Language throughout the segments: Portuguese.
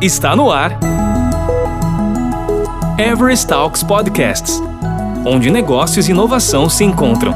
Está no ar. Everest Talks Podcasts onde negócios e inovação se encontram.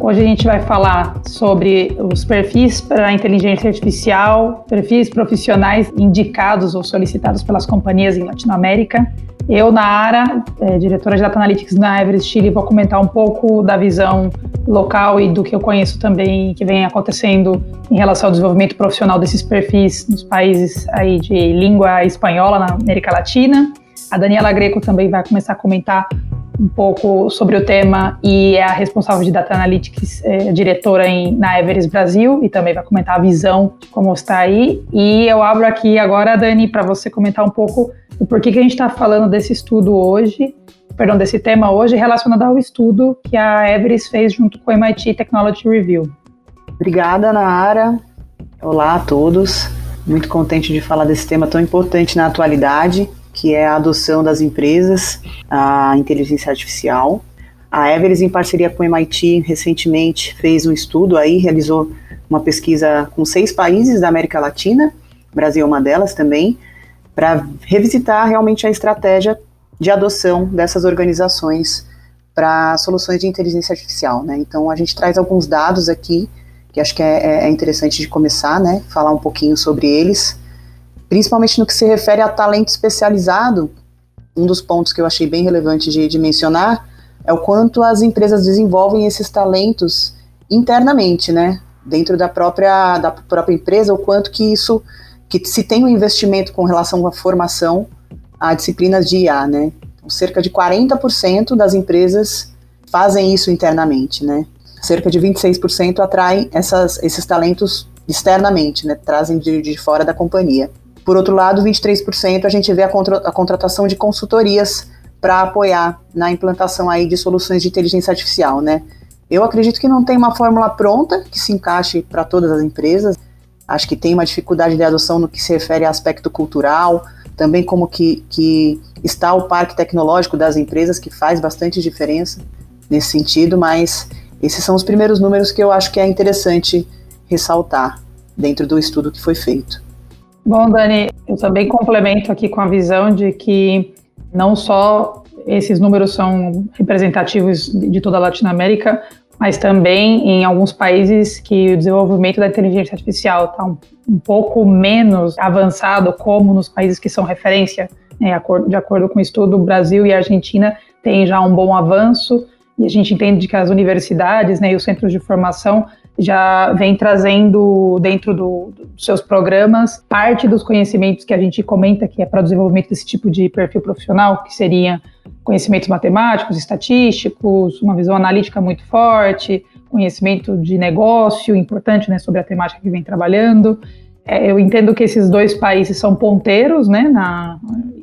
Hoje a gente vai falar sobre os perfis para inteligência artificial, perfis profissionais indicados ou solicitados pelas companhias em Latinoamérica. Eu, Naara, é, diretora de Data Analytics na Everest Chile, vou comentar um pouco da visão local e do que eu conheço também que vem acontecendo em relação ao desenvolvimento profissional desses perfis nos países aí de língua espanhola na América Latina. A Daniela Greco também vai começar a comentar um pouco sobre o tema e é a responsável de Data Analytics, é, diretora em, na Everest Brasil e também vai comentar a visão de como está aí. E eu abro aqui agora, Dani, para você comentar um pouco do porquê que a gente está falando desse estudo hoje perdão, desse tema hoje relacionado ao estudo que a Everest fez junto com o MIT Technology Review. Obrigada, Naara. Olá a todos. Muito contente de falar desse tema tão importante na atualidade, que é a adoção das empresas à inteligência artificial. A Everest, em parceria com o MIT, recentemente fez um estudo aí, realizou uma pesquisa com seis países da América Latina, Brasil é uma delas também, para revisitar realmente a estratégia de adoção dessas organizações para soluções de inteligência artificial, né? Então a gente traz alguns dados aqui que acho que é, é, é interessante de começar, né? Falar um pouquinho sobre eles, principalmente no que se refere a talento especializado. Um dos pontos que eu achei bem relevante de, de mencionar é o quanto as empresas desenvolvem esses talentos internamente, né? Dentro da própria da própria empresa, o quanto que isso que se tem um investimento com relação à formação a disciplinas de IA, né? Então, cerca de 40% das empresas fazem isso internamente, né? Cerca de 26% atraem essas, esses talentos externamente, né? Trazem de, de fora da companhia. Por outro lado, 23% a gente vê a, contra, a contratação de consultorias para apoiar na implantação aí de soluções de inteligência artificial, né? Eu acredito que não tem uma fórmula pronta que se encaixe para todas as empresas. Acho que tem uma dificuldade de adoção no que se refere a aspecto cultural, também como que, que está o parque tecnológico das empresas, que faz bastante diferença nesse sentido, mas esses são os primeiros números que eu acho que é interessante ressaltar dentro do estudo que foi feito. Bom, Dani, eu também complemento aqui com a visão de que não só esses números são representativos de toda a Latinoamérica, mas também em alguns países que o desenvolvimento da inteligência artificial está um, um, pouco menos avançado, como nos países que são referência, né, de acordo com o estudo, o Brasil e a Argentina têm já um bom avanço, e a gente entende que as universidades né, e os centros de formação já vem trazendo dentro do, dos seus programas parte dos conhecimentos que a gente comenta que é para o desenvolvimento desse tipo de perfil profissional, que seria conhecimentos matemáticos, estatísticos, uma visão analítica muito forte, conhecimento de negócio importante né, sobre a temática que vem trabalhando. É, eu entendo que esses dois países são ponteiros né, na,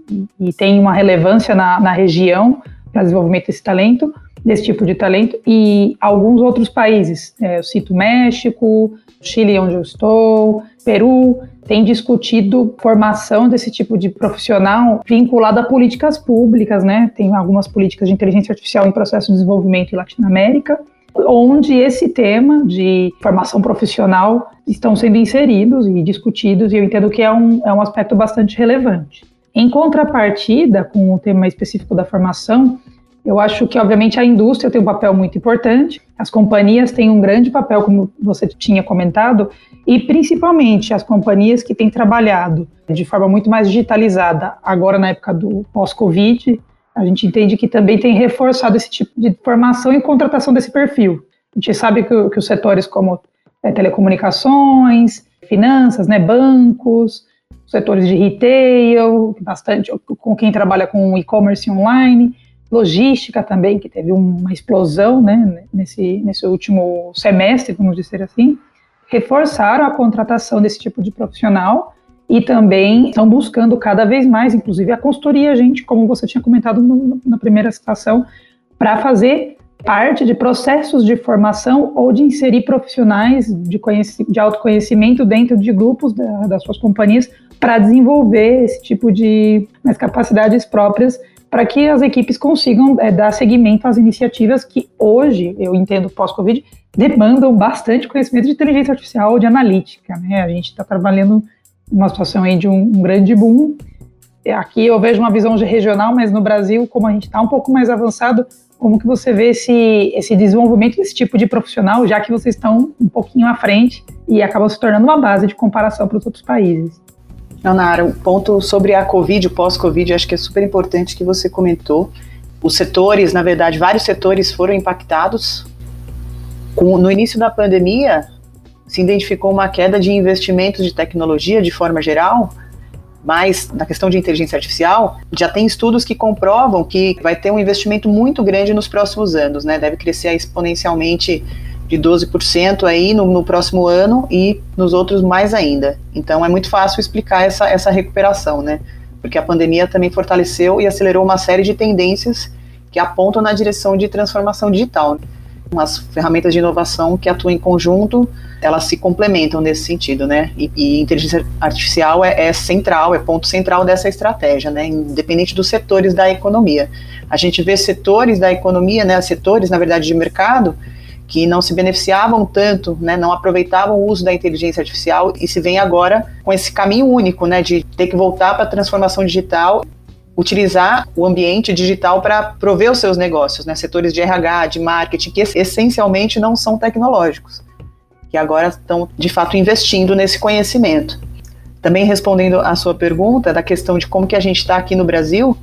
e, e têm uma relevância na, na região para desenvolvimento desse talento, desse tipo de talento, e alguns outros países, é, eu cito México, Chile, onde eu estou, Peru, tem discutido formação desse tipo de profissional vinculado a políticas públicas, né? Tem algumas políticas de inteligência artificial em processo de desenvolvimento em Latinoamérica, onde esse tema de formação profissional estão sendo inseridos e discutidos, e eu entendo que é um, é um aspecto bastante relevante. Em contrapartida, com o tema específico da formação, eu acho que, obviamente, a indústria tem um papel muito importante, as companhias têm um grande papel, como você tinha comentado, e principalmente as companhias que têm trabalhado de forma muito mais digitalizada, agora na época do pós-Covid, a gente entende que também tem reforçado esse tipo de formação e contratação desse perfil. A gente sabe que, que os setores como é, telecomunicações, finanças, né, bancos, setores de retail, bastante com quem trabalha com e-commerce online, logística também, que teve uma explosão né, nesse, nesse último semestre, vamos dizer assim, reforçaram a contratação desse tipo de profissional e também estão buscando cada vez mais, inclusive a consultoria, gente, como você tinha comentado no, na primeira citação, para fazer parte de processos de formação ou de inserir profissionais de, de autoconhecimento dentro de grupos da, das suas companhias para desenvolver esse tipo de capacidades próprias para que as equipes consigam é, dar seguimento às iniciativas que hoje, eu entendo pós-Covid, demandam bastante conhecimento de inteligência artificial, de analítica. Né? A gente está trabalhando numa situação aí de um, um, grande boom. Aqui eu vejo uma visão de regional, mas no Brasil, como a gente está um pouco mais avançado, como que você vê esse, esse desenvolvimento desse tipo de profissional, já que vocês estão um pouquinho à frente e acabam se tornando uma base de comparação para os outros países? Não, Nara, o ponto sobre a Covid, o pós-Covid, acho que é super importante que você comentou. Os setores, na verdade, vários setores foram impactados. Com, no início da pandemia, se identificou uma queda de investimentos de tecnologia de forma geral, mas na questão de inteligência artificial, já tem estudos que comprovam que vai ter um investimento muito grande nos próximos anos, né? Deve crescer exponencialmente de 12% aí no, no, próximo ano e nos outros mais ainda. Então é muito fácil explicar essa, essa recuperação, né? Porque a pandemia também fortaleceu e acelerou uma série de tendências que apontam na direção de transformação digital umas ferramentas de inovação que atuam em conjunto, elas se complementam nesse sentido, né? E, e inteligência artificial é, é, central, é ponto central dessa estratégia, né? Independente dos setores da economia. A gente vê setores da economia, né? Setores, na verdade, de mercado que não se beneficiavam tanto, né, não aproveitavam o uso da inteligência artificial e se vem agora com esse caminho único, né, de ter que voltar para a transformação digital utilizar o ambiente digital para prover os seus negócios, né? Setores de RH, de marketing, que essencialmente não são tecnológicos, que agora estão de fato investindo nesse conhecimento. Também respondendo à sua pergunta da questão de como que a gente está aqui no Brasil,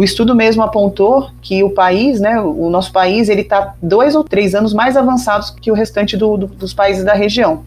o estudo mesmo apontou que o país, né, o nosso país, ele está dois ou três anos mais avançados que o restante do, do, dos países da região.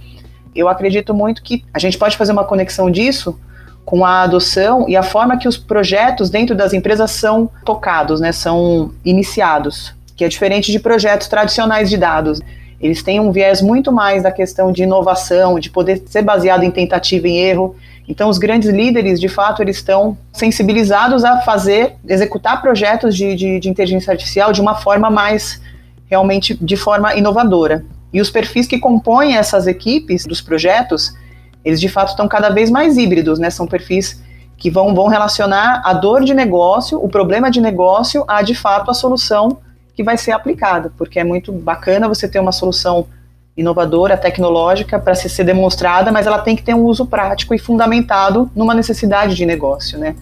Eu acredito muito que a gente pode fazer uma conexão disso com a adoção e a forma que os projetos dentro das empresas são tocados, né, são iniciados, que é diferente de projetos tradicionais de dados. Eles têm um viés muito mais da questão de inovação, de poder ser baseado em tentativa e erro. Então, os grandes líderes, de fato, eles estão sensibilizados a fazer, executar projetos de, de, de inteligência artificial de uma forma mais, realmente, de forma inovadora. E os perfis que compõem essas equipes dos projetos, eles de fato estão cada vez mais híbridos, né? São perfis que vão, vão relacionar a dor de negócio, o problema de negócio, a de fato a solução que vai ser aplicada, porque é muito bacana você ter uma solução inovadora, tecnológica, para ser demonstrada, mas ela tem que ter um uso prático e fundamentado numa necessidade de negócio, né?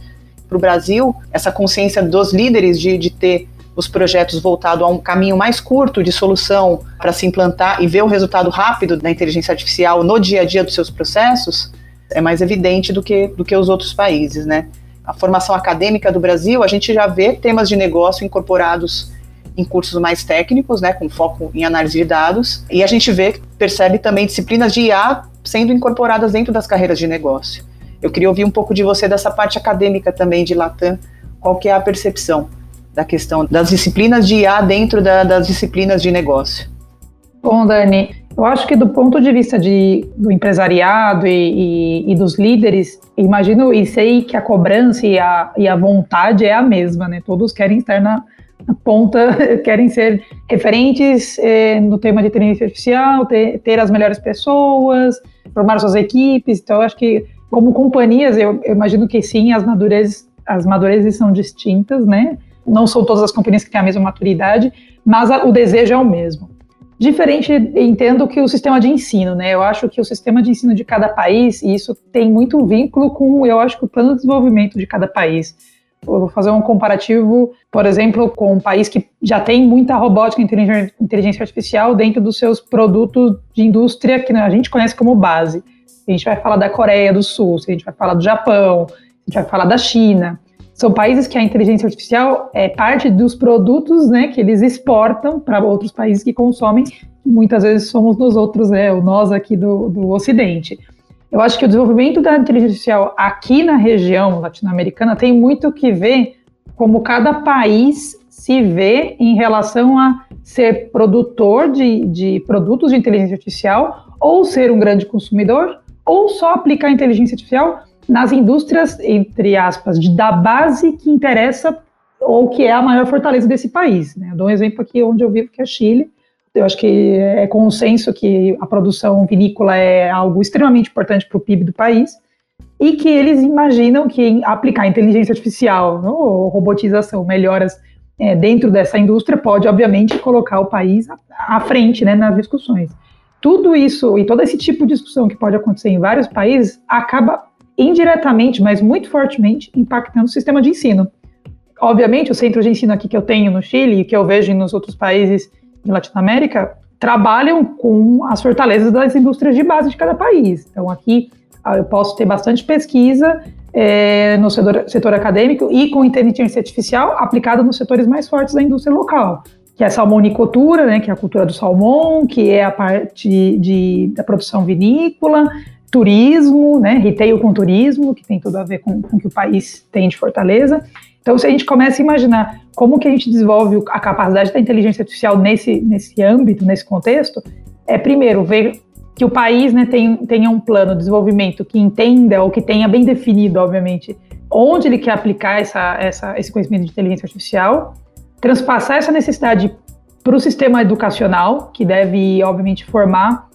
Para o Brasil, essa consciência dos líderes de, de ter os projetos voltados a um caminho mais curto de solução para se implantar e ver o resultado rápido da inteligência artificial no dia a dia dos seus processos, é mais evidente do que, do que os outros países, né? A formação acadêmica do Brasil, a gente já vê temas de negócio incorporados em cursos mais técnicos, né, com foco em análise de dados, e a gente vê, percebe também disciplinas de IA sendo incorporadas dentro das carreiras de negócio. Eu queria ouvir um pouco de você dessa parte acadêmica também de Latam, qual que é a percepção? da questão das disciplinas de IA dentro da, das disciplinas de negócio. Bom, Dani, eu acho que do ponto de vista de, do empresariado e, e, e, dos líderes, imagino e sei que a cobrança e a, e a vontade é a mesma, né? Todos querem estar na, ponta, querem ser referentes eh, no tema de inteligência artificial, ter, ter, as melhores pessoas, formar suas equipes. Então, acho que como companhias, eu, eu imagino que sim, as madurezas, as madurezas são distintas, né? não são todas as companhias que têm a mesma maturidade, mas a, o desejo é o mesmo. Diferente, entendo que o sistema de ensino, né? Eu acho que o sistema de ensino de cada país, e isso tem muito vínculo com, eu acho, o plano de desenvolvimento de cada país. Eu vou fazer um comparativo, por exemplo, com um país que já tem muita robótica e inteligência artificial dentro dos seus produtos de indústria que a gente conhece como base. A gente vai falar da Coreia do Sul, a gente vai falar do Japão, a gente vai falar da China são países que a inteligência artificial é parte dos produtos né, que eles exportam para outros países que consomem, muitas vezes somos nós outros, né, nós aqui do, do Ocidente. Eu acho que o desenvolvimento da inteligência artificial aqui na região latino-americana tem muito que ver como cada país se vê em relação a ser produtor de, de produtos de inteligência artificial ou ser um grande consumidor ou só aplicar a inteligência artificial nas indústrias, entre aspas, de, da base que interessa ou que é a maior fortaleza desse país. Né? Eu dou um exemplo aqui onde eu vivo, que é Chile. Eu acho que é consenso que a produção vinícola é algo extremamente importante para o PIB do país. e que eles imaginam que aplicar inteligência artificial, ou robotização, melhoras é, dentro dessa indústria pode, obviamente, colocar o país à, frente né, nas discussões. Tudo isso e todo esse tipo de discussão que pode acontecer em vários países acaba indiretamente, mas muito fortemente, impactando o sistema de ensino. Obviamente, o centro de ensino aqui que eu tenho no Chile e que eu vejo nos outros países de Latinoamérica trabalham com as fortalezas das indústrias de base de cada país. Então, aqui ah, eu posso ter bastante pesquisa é, no setor, setor, acadêmico e com inteligência artificial aplicada nos setores mais fortes da indústria local, que é a salmonicultura, né, que é a cultura do salmão, que é a parte de, da produção vinícola, turismo, né, retail com turismo, que tem tudo a ver com, com o que o país tem de fortaleza. Então, se a gente começa a imaginar como que a gente desenvolve a capacidade da inteligência artificial nesse, nesse âmbito, nesse contexto, é primeiro ver que o país né, tem, tenha um plano de desenvolvimento que entenda ou que tenha bem definido, obviamente, onde ele quer aplicar essa, essa, esse conhecimento de inteligência artificial, transpassar essa necessidade para o sistema educacional, que deve, obviamente, formar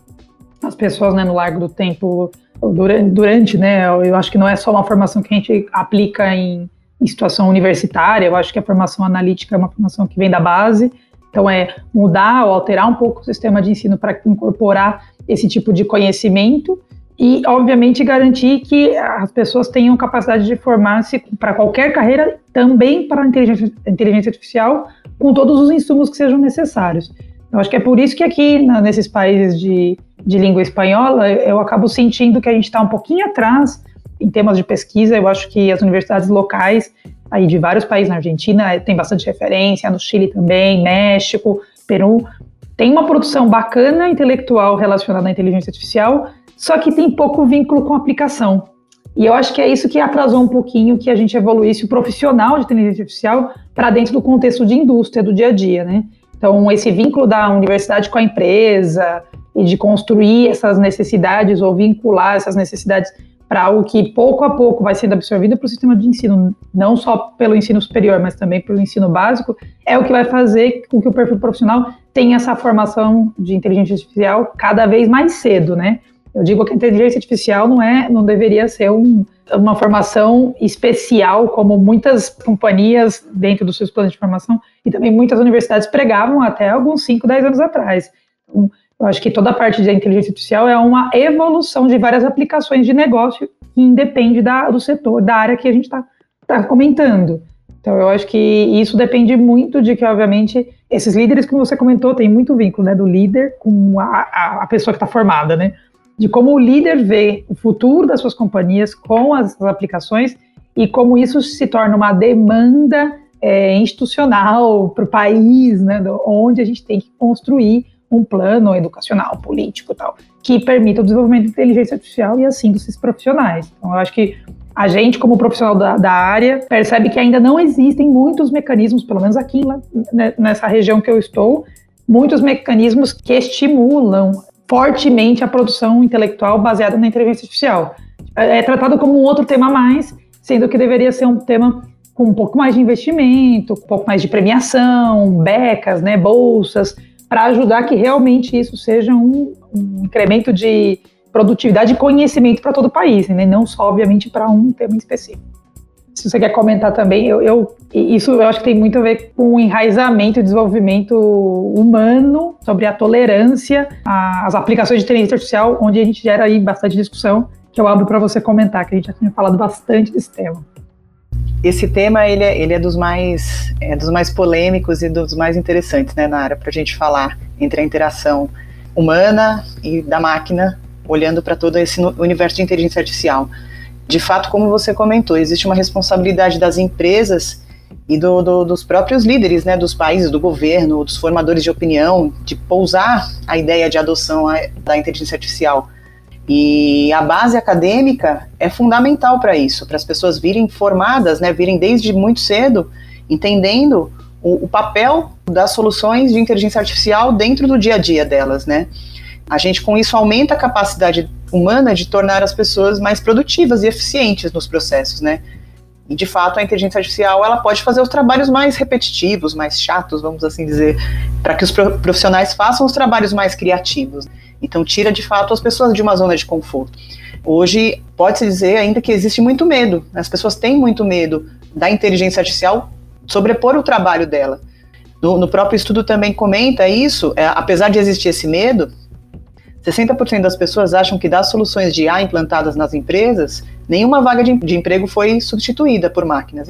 as pessoas né, no largo do tempo, durante, durante, né, eu acho que não é só uma formação que a gente aplica em, em situação universitária, eu acho que a formação analítica é uma formação que vem da base, então é mudar ou alterar um pouco o sistema de ensino para incorporar esse tipo de conhecimento e, obviamente, garantir que as pessoas tenham capacidade de formar-se para qualquer carreira, também para a inteligência, inteligência artificial, com todos os insumos que sejam necessários. Eu acho que é por isso que aqui, na, nesses países de, de língua espanhola, eu acabo sentindo que a gente está um pouquinho atrás em temas de pesquisa. Eu acho que as universidades locais, aí de vários países, na Argentina tem bastante referência, no Chile também, México, Peru, tem uma produção bacana intelectual relacionada à inteligência artificial, só que tem pouco vínculo com aplicação. E eu acho que é isso que atrasou um pouquinho que a gente evoluísse o profissional de inteligência artificial para dentro do contexto de indústria, do dia a dia, né? Então, esse vínculo da universidade com a empresa e de construir essas necessidades ou vincular essas necessidades para algo que pouco a pouco vai sendo absorvido para o sistema de ensino, não só pelo ensino superior, mas também pelo ensino básico, é o que vai fazer com que o perfil profissional tenha essa formação de inteligência artificial cada vez mais cedo, né? Eu digo que a inteligência artificial não é, não deveria ser um, uma formação especial, como muitas companhias dentro dos seus planos de formação e também muitas universidades pregavam até alguns 5, 10 anos atrás. Então, eu acho que toda a parte da inteligência artificial é uma evolução de várias aplicações de negócio que independe da, do setor, da área que a gente está tá comentando. Então, eu acho que isso depende muito de que, obviamente, esses líderes que você comentou tem muito vínculo, né, do líder com a, a, pessoa que está formada, né? De como o líder vê o futuro das suas companhias com as aplicações e como isso se torna uma demanda é, institucional para o país, né, onde a gente tem que construir um plano educacional, político e tal, que permita o desenvolvimento de inteligência artificial e assim dos profissionais. Então, eu acho que a gente, como profissional da, da, área, percebe que ainda não existem muitos mecanismos, pelo menos aqui né, nessa região que eu estou, muitos mecanismos que estimulam fortemente a produção intelectual baseada na inteligência artificial. É, é tratado como um outro tema a mais, sendo que deveria ser um tema com um pouco mais de investimento, um pouco mais de premiação, becas, né, bolsas, para ajudar que realmente isso seja um, um incremento de produtividade e conhecimento para todo o país, né? não só, obviamente, para um tema específico. Se você quer comentar também, eu, eu, isso eu acho que tem muito a ver com o enraizamento e desenvolvimento humano sobre a tolerância às aplicações de inteligência artificial, onde a gente gera aí bastante discussão, que eu abro para você comentar, que a gente já tinha falado bastante desse tema. Esse tema ele é, ele é dos mais é dos mais polêmicos e dos mais interessantes né, na área para a gente falar entre a interação humana e da máquina, olhando para todo esse universo de inteligência artificial. De fato, como você comentou, existe uma responsabilidade das empresas e do, do, dos próprios líderes, né, dos países, do governo, dos formadores de opinião, de pousar a ideia de adoção da inteligência artificial e a base acadêmica é fundamental para isso, para as pessoas virem formadas, né, virem desde muito cedo, entendendo o, o, papel das soluções de inteligência artificial dentro do dia a dia delas, né. A gente com isso aumenta a capacidade humana de tornar as pessoas mais produtivas e eficientes nos processos, né. E de fato a inteligência artificial ela pode fazer os trabalhos mais repetitivos, mais chatos, vamos assim dizer, para que os profissionais façam os trabalhos mais criativos. Então tira de fato as pessoas de uma zona de conforto. Hoje, pode-se dizer ainda que existe muito medo, as pessoas têm muito medo da inteligência artificial sobrepor o trabalho dela. No, no próprio estudo também comenta isso, é, apesar de existir esse medo, 60% das pessoas acham que das soluções de IA implantadas nas empresas, nenhuma vaga de, de emprego foi substituída por máquinas.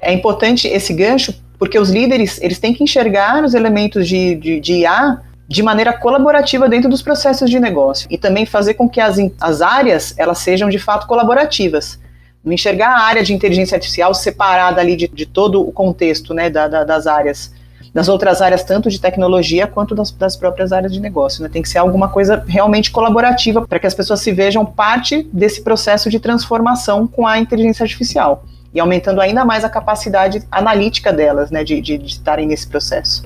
É importante esse gancho porque os líderes eles têm que enxergar os elementos de, de, de IA de maneira colaborativa dentro dos processos de negócio e também fazer com que as, as áreas elas sejam de fato colaborativas. Não enxergar a área de inteligência artificial separada ali de, de todo o contexto né, da, da, das áreas, das outras áreas, tanto de tecnologia quanto das, das próprias áreas de negócio. Né? Tem que ser alguma coisa realmente colaborativa para que as pessoas se vejam parte desse processo de transformação com a inteligência artificial e aumentando ainda mais a capacidade analítica delas, né, de, de, de estarem nesse processo.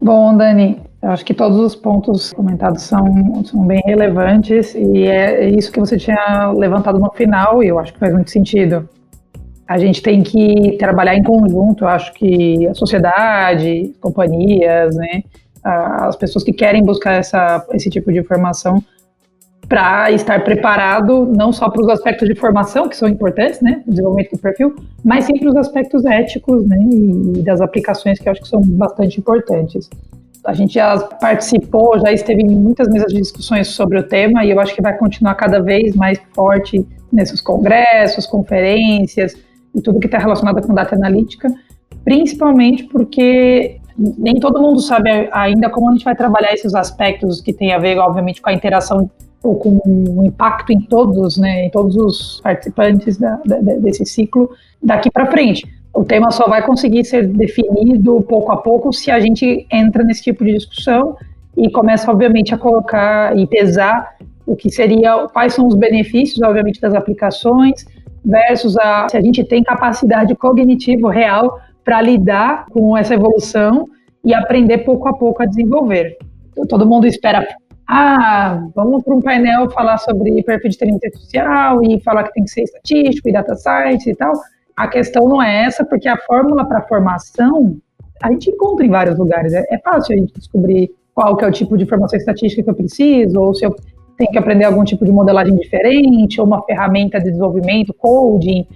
Bom, Dani, eu acho que todos os pontos comentados são, são bem relevantes e é isso que você tinha levantado no final e eu acho que faz muito sentido. A gente tem que trabalhar em conjunto, eu acho que a sociedade, companhias, né, as pessoas que querem buscar essa, esse tipo de informação para estar preparado não só para os aspectos de formação, que são importantes, né, o desenvolvimento do perfil, mas sim para os aspectos éticos né, e das aplicações que eu acho que são bastante importantes. A gente já participou, já esteve em muitas mesas de discussões sobre o tema e eu acho que vai continuar cada vez mais forte nesses congressos, conferências e tudo que está relacionado com data analítica, principalmente porque nem todo mundo sabe ainda como a gente vai trabalhar esses aspectos que tem a ver, obviamente, com a interação ou com um impacto em todos, né, em todos os participantes da, da, desse ciclo daqui para frente. O tema só vai conseguir ser definido pouco a pouco se a gente entra nesse tipo de discussão e começa, obviamente, a colocar e pesar o que seria, quais são os benefícios, obviamente, das aplicações versus a, se a gente tem capacidade cognitiva real para lidar com essa evolução e aprender pouco a pouco a desenvolver. Todo mundo espera, ah, vamos para um painel falar sobre perfil de inteligência artificial e falar que tem que ser estatístico e data science e tal. A questão não é essa, porque a fórmula para formação a gente encontra em vários lugares. É, é, fácil a gente descobrir qual que é o tipo de formação estatística que eu preciso, ou se eu tenho que aprender algum tipo de modelagem diferente, ou uma ferramenta de desenvolvimento, coding.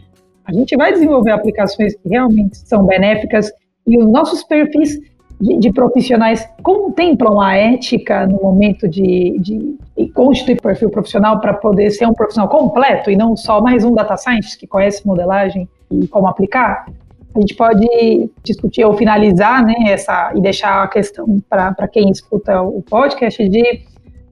A gente vai desenvolver aplicações que realmente são benéficas e os nossos perfis de, de profissionais contemplam a ética no momento de, de, de constituir perfil profissional para poder ser um profissional completo e não só mais um data scientist que conhece modelagem e como aplicar, a gente pode discutir ou finalizar né, essa, e deixar a questão para quem escuta o podcast de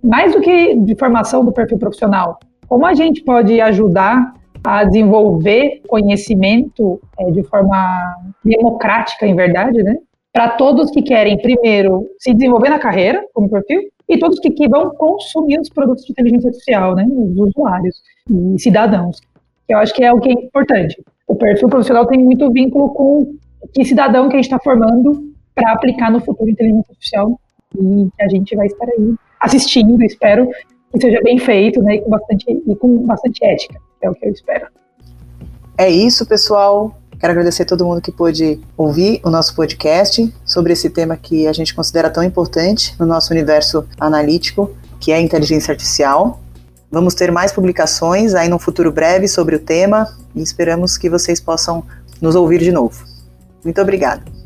mais do que de formação do perfil profissional, como a gente pode ajudar a desenvolver conhecimento é, de forma democrática, em verdade, né? Para todos que querem, primeiro, se desenvolver na carreira, como perfil, e todos que, que vão consumir os produtos de inteligência artificial, né? Os usuários e cidadãos. Eu acho que é o que é importante o perfil profissional tem muito vínculo com que cidadão que a gente está formando para aplicar no futuro inteligência artificial e que a gente vai estar aí assistindo, espero que seja bem feito, né, e com bastante e com bastante ética, é o que eu espero. É isso, pessoal. Quero agradecer a todo mundo que pôde ouvir o nosso podcast sobre esse tema que a gente considera tão importante no nosso universo analítico, que é a inteligência artificial. Vamos ter mais publicações aí no futuro breve sobre o tema e esperamos que vocês possam nos ouvir de novo. Muito obrigada.